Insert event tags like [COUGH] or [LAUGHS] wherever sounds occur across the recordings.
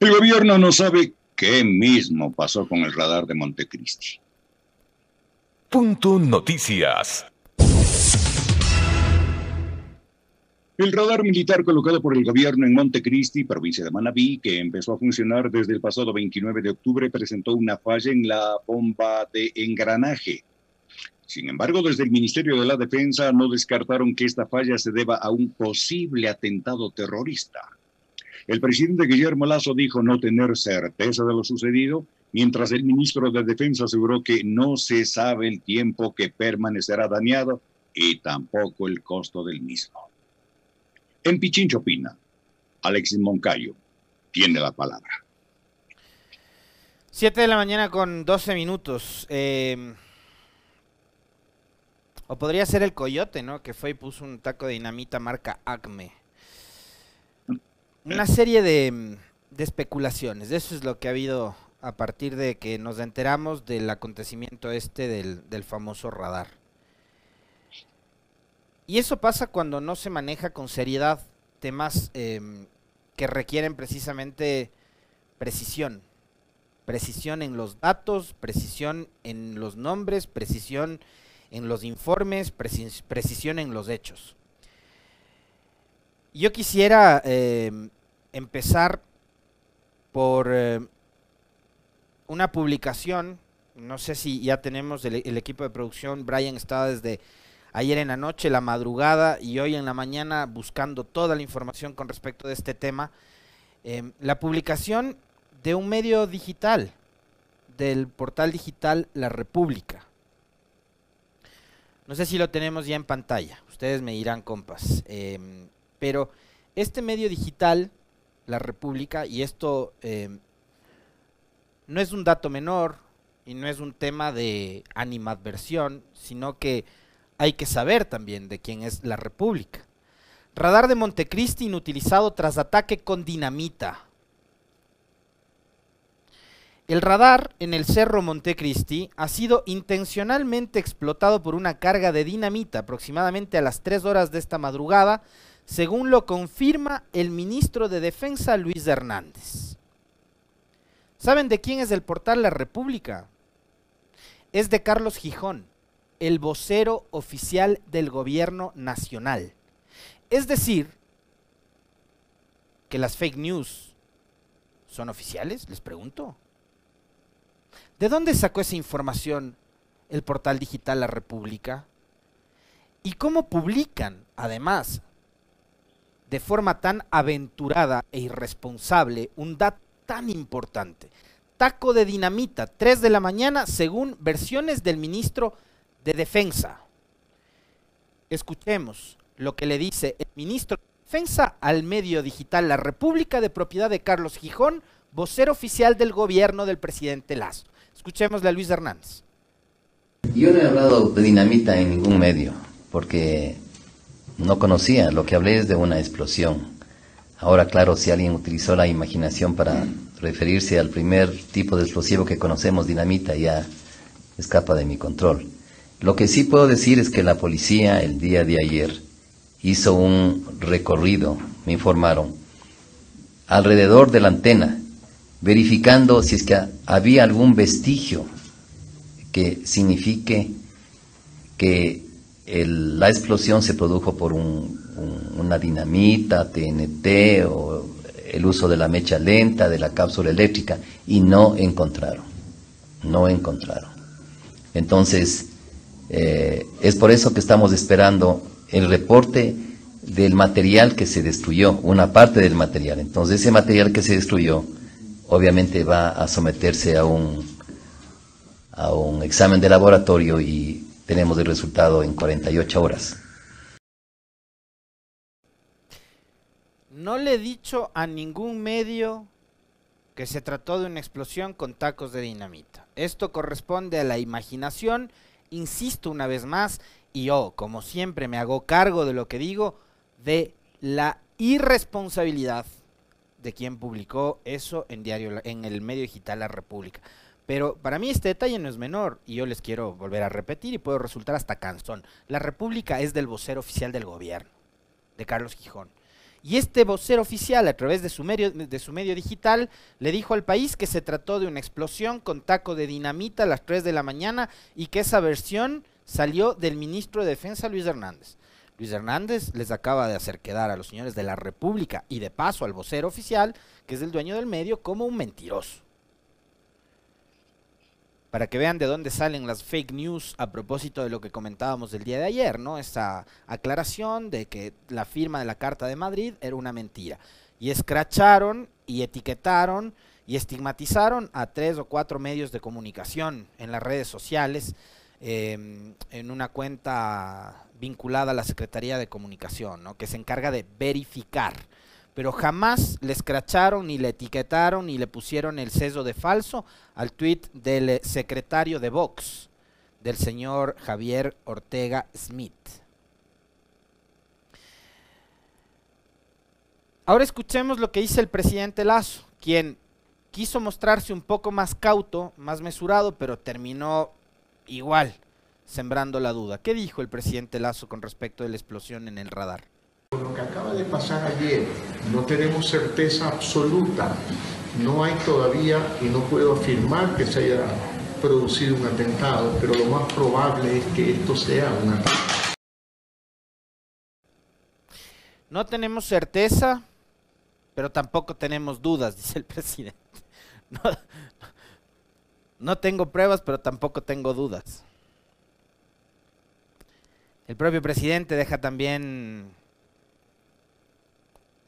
El gobierno no sabe qué mismo pasó con el radar de Montecristi. Punto Noticias. El radar militar colocado por el gobierno en Montecristi, provincia de Manabí, que empezó a funcionar desde el pasado 29 de octubre, presentó una falla en la bomba de engranaje. Sin embargo, desde el Ministerio de la Defensa no descartaron que esta falla se deba a un posible atentado terrorista. El presidente Guillermo Lazo dijo no tener certeza de lo sucedido, mientras el ministro de Defensa aseguró que no se sabe el tiempo que permanecerá dañado y tampoco el costo del mismo. En Pichincho Pina, Alexis Moncayo tiene la palabra. Siete de la mañana con 12 minutos. Em, o podría ser el coyote, ¿no? Que fue y puso un taco de dinamita marca Acme. Una serie de, de especulaciones. Eso es lo que ha habido a partir de que nos enteramos del acontecimiento este del, del famoso radar. Y eso pasa cuando no se maneja con seriedad temas em, que requieren precisamente precisión. Precisión en los datos, precisión en los nombres, precisión en los informes, precisión en los hechos. Yo quisiera em, empezar por em, una publicación, no sé si ya tenemos el, equipo de producción, Brian estaba desde ayer en la noche, la madrugada y hoy en la mañana buscando toda la información con respecto de este tema. Em, la publicación de un medio digital, del portal digital La República. No sé si lo tenemos ya en pantalla, ustedes me dirán compas. Em, pero este medio digital, La República, y esto em, no es un dato menor y no es un tema de animadversión, sino que hay que saber también de quién es la República. Radar de Montecristi inutilizado tras ataque con dinamita. El radar en el Cerro Montecristi ha sido intencionalmente explotado por una carga de dinamita aproximadamente a las 3 horas de esta madrugada, según lo confirma el ministro de Defensa Luis Hernández. ¿Saben de quién es el portal La República? Es de Carlos Gijón el vocero oficial del gobierno nacional. Es decir, que las fake news son oficiales, les pregunto. ¿De dónde sacó esa información el portal digital La República? ¿Y cómo publican, además, de forma tan aventurada e irresponsable, un dato tan importante? Taco de dinamita, 3 de la mañana, según versiones del ministro de Defensa. Escuchemos lo que le dice el ministro de Defensa al medio digital La República de propiedad de Carlos Gijón, vocero oficial del gobierno del presidente Lazo. Escuchémosle a Luis Hernández. Yo no he hablado de dinamita en ningún medio, porque no conocía, lo que hablé es de una explosión. Ahora, claro, si alguien utilizó la imaginación para referirse al primer tipo de explosivo que conocemos, dinamita, ya escapa de mi control. Lo que sí puedo decir es que la policía el día de ayer hizo un recorrido, me informaron, alrededor de la antena, verificando si es que había algún vestigio que signifique que la explosión se produjo por una dinamita, TNT o el uso de la mecha lenta, de la cápsula eléctrica, y no encontraron, no encontraron. Entonces, eh, es por eso que estamos esperando el reporte del material que se destruyó, una parte del material. Entonces ese material que se destruyó obviamente va a someterse a un, a un examen de laboratorio y tenemos el resultado en 48 horas. No le he dicho a ningún medio que se trató de una explosión con tacos de dinamita. Esto corresponde a la imaginación insisto una vez más, y yo, como siempre, me hago cargo de lo que digo, de la irresponsabilidad de quien publicó eso en diario en el medio digital La República. Pero para mí este detalle no es menor y yo les quiero volver a repetir y puedo resultar hasta cansón. La República es del vocero oficial del gobierno, de Carlos Gijón. Y este vocero oficial, a través de su, medio, de su medio digital, le dijo al país que se trató de una explosión con taco de dinamita a las 3 de la mañana y que esa versión salió del ministro de Defensa, Luis Hernández. Luis Hernández les acaba de hacer quedar a los señores de la República y de paso al vocero oficial, que es el dueño del medio, como un mentiroso para que vean de dónde salen las fake news a propósito de lo que comentábamos el día de ayer, ¿no? Esa aclaración de que la firma de la Carta de Madrid era una mentira. Y escracharon y etiquetaron y estigmatizaron a tres o cuatro medios de comunicación en las redes sociales em, en una cuenta vinculada a la Secretaría de Comunicación, ¿no? que se encarga de verificar pero jamás le escracharon, ni le etiquetaron, ni le pusieron el sesgo de falso al tuit del eh, secretario de Vox, del señor Javier Ortega Smith. Ahora escuchemos lo que dice el presidente Lazo, quien quiso mostrarse un poco más cauto, más mesurado, pero terminó igual, sembrando la duda. ¿Qué dijo el presidente Lazo con respecto de la explosión en el radar? Lo que acaba de pasar ayer, no tenemos certeza absoluta. No hay todavía, y no puedo afirmar que se haya producido un atentado, pero lo más probable es que esto sea un atentado. No tenemos certeza, pero tampoco tenemos dudas, [LAUGHS] dice el presidente. No, no tengo pruebas, pero tampoco tengo dudas. El propio presidente deja también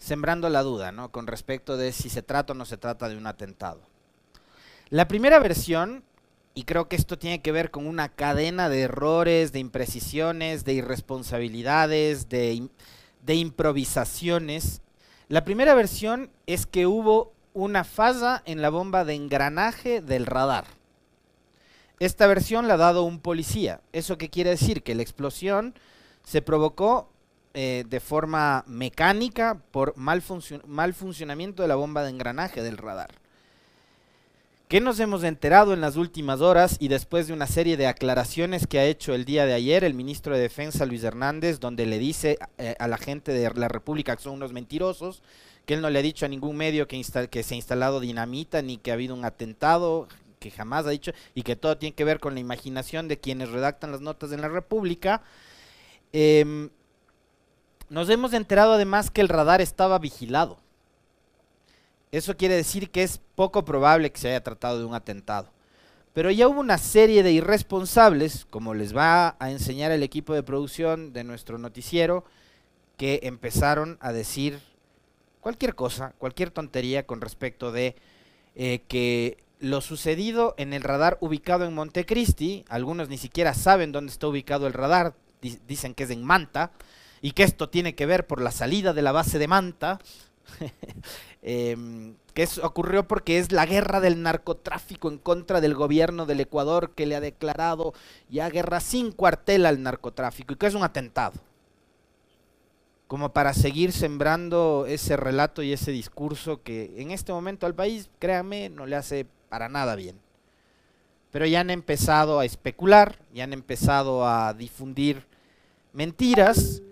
sembrando la duda, ¿no? Con respecto de si se trata o no se trata de un atentado. La primera versión, y creo que esto tiene que ver con una cadena de errores, de imprecisiones, de irresponsabilidades, de, improvisaciones. La primera versión es que hubo una falla en la bomba de engranaje del radar. Esta versión la ha dado un policía. ¿Eso qué quiere decir? Que la explosión se provocó eh, de forma mecánica por mal, mal funcionamiento de la bomba de engranaje del radar. ¿Qué nos hemos enterado en las últimas horas y después de una serie de aclaraciones que ha hecho el día de ayer el ministro de Defensa Luis Hernández, donde le dice eh, a la gente de la República que son unos mentirosos, que él no le ha dicho a ningún medio que, que se ha instalado dinamita ni que ha habido un atentado, que jamás ha dicho, y que todo tiene que ver con la imaginación de quienes redactan las notas en la República. Em, nos hemos enterado además que el radar estaba vigilado. Eso quiere decir que es poco probable que se haya tratado de un atentado. Pero ya hubo una serie de irresponsables, como les va a enseñar el equipo de producción de nuestro noticiero, que empezaron a decir cualquier cosa, cualquier tontería con respecto de eh, que lo sucedido en el radar ubicado en Montecristi, algunos ni siquiera saben dónde está ubicado el radar, dicen que es en Manta, y que esto tiene que ver por la salida de la base de Manta, [LAUGHS] em, que eso ocurrió porque es la guerra del narcotráfico en contra del gobierno del Ecuador que le ha declarado ya guerra sin cuartel al narcotráfico y que es un atentado. Como para seguir sembrando ese relato y ese discurso que en este momento al país, créanme, no le hace para nada bien. Pero ya han empezado a especular, ya han empezado a difundir mentiras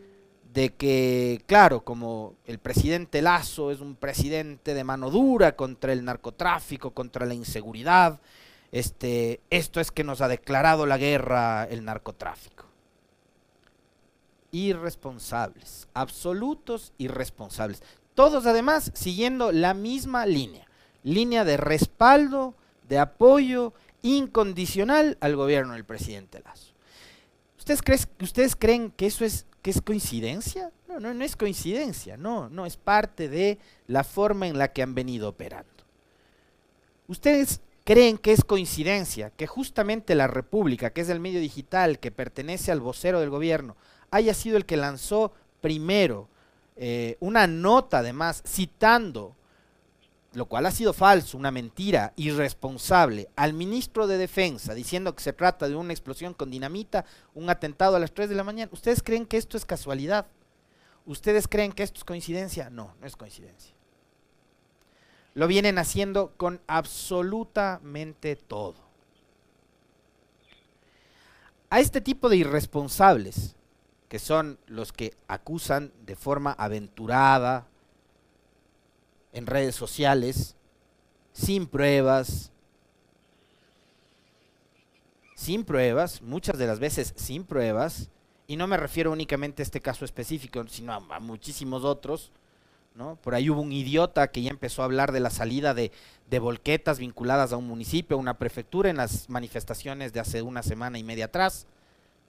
de que, claro, como el presidente Lazo es un presidente de mano dura contra el narcotráfico, contra la inseguridad, este, esto es que nos ha declarado la guerra el narcotráfico. Irresponsables, absolutos irresponsables. Todos además siguiendo la misma línea, línea de respaldo, de apoyo incondicional al gobierno del presidente Lazo. ¿Ustedes, ¿Ustedes creen que eso es ¿Que es coincidencia? No, no, no es coincidencia, no, no, es parte de la forma en la que han venido operando. ¿Ustedes creen que es coincidencia que justamente la República, que es el medio digital que pertenece al vocero del gobierno, haya sido el que lanzó primero eh, una nota además citando lo cual ha sido falso, una mentira irresponsable, al ministro de Defensa diciendo que se trata de una explosión con dinamita, un atentado a las 3 de la mañana, ¿ustedes creen que esto es casualidad? ¿Ustedes creen que esto es coincidencia? No, no es coincidencia. Lo vienen haciendo con absolutamente todo. A este tipo de irresponsables, que son los que acusan de forma aventurada, en redes sociales, sin pruebas, sin pruebas, muchas de las veces sin pruebas, y no me refiero únicamente a este caso específico, sino a, muchísimos otros, ¿no? Por ahí hubo un idiota que ya empezó a hablar de la salida de, de volquetas vinculadas a un municipio, a una prefectura en las manifestaciones de hace una semana y media atrás,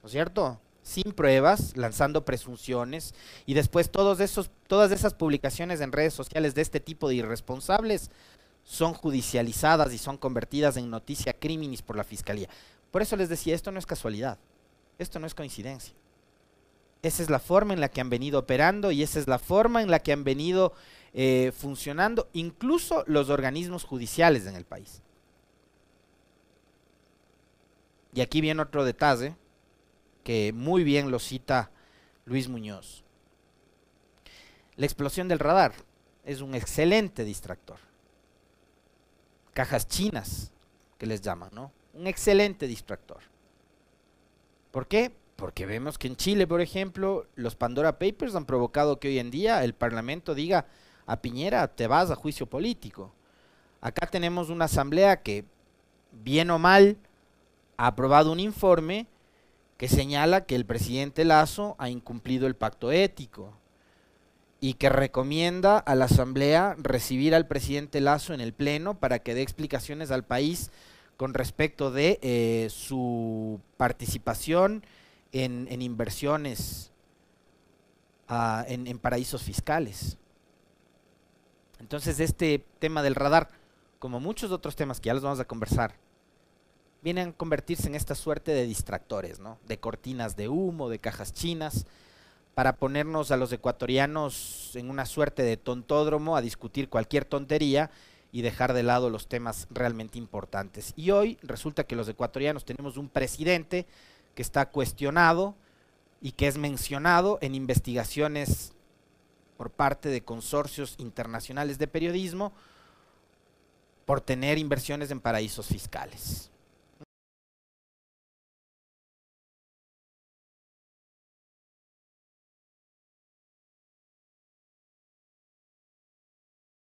¿no es cierto? Sin pruebas, lanzando presunciones, y después todos esos, todas esas publicaciones en redes sociales de este tipo de irresponsables son judicializadas y son convertidas en noticia criminis por la fiscalía. Por eso les decía, esto no es casualidad, esto no es coincidencia. Esa es la forma en la que han venido operando y esa es la forma en la que han venido eh, funcionando incluso los organismos judiciales en el país. Y aquí viene otro detalle que muy bien lo cita Luis Muñoz. La explosión del radar es un excelente distractor. Cajas chinas, que les llaman, ¿no? un excelente distractor. ¿Por qué? Porque vemos que en Chile, por ejemplo, los Pandora Papers han provocado que hoy en día el Parlamento diga a Piñera, te vas a juicio político. Acá tenemos una asamblea que, bien o mal, ha aprobado un informe que señala que el presidente Lazo ha incumplido el pacto ético y que recomienda a la asamblea recibir al presidente Lazo en el pleno para que dé explicaciones al país con respecto de eh, su participación en, inversiones ah, en, paraísos fiscales. Entonces este tema del radar, como muchos otros temas que ya los vamos a conversar, vienen a convertirse en esta suerte de distractores, ¿no? de cortinas de humo, de cajas chinas, para ponernos a los ecuatorianos en una suerte de tontódromo a discutir cualquier tontería y dejar de lado los temas realmente importantes. Y hoy resulta que los ecuatorianos tenemos un presidente que está cuestionado y que es mencionado en investigaciones por parte de consorcios internacionales de periodismo por tener inversiones en paraísos fiscales.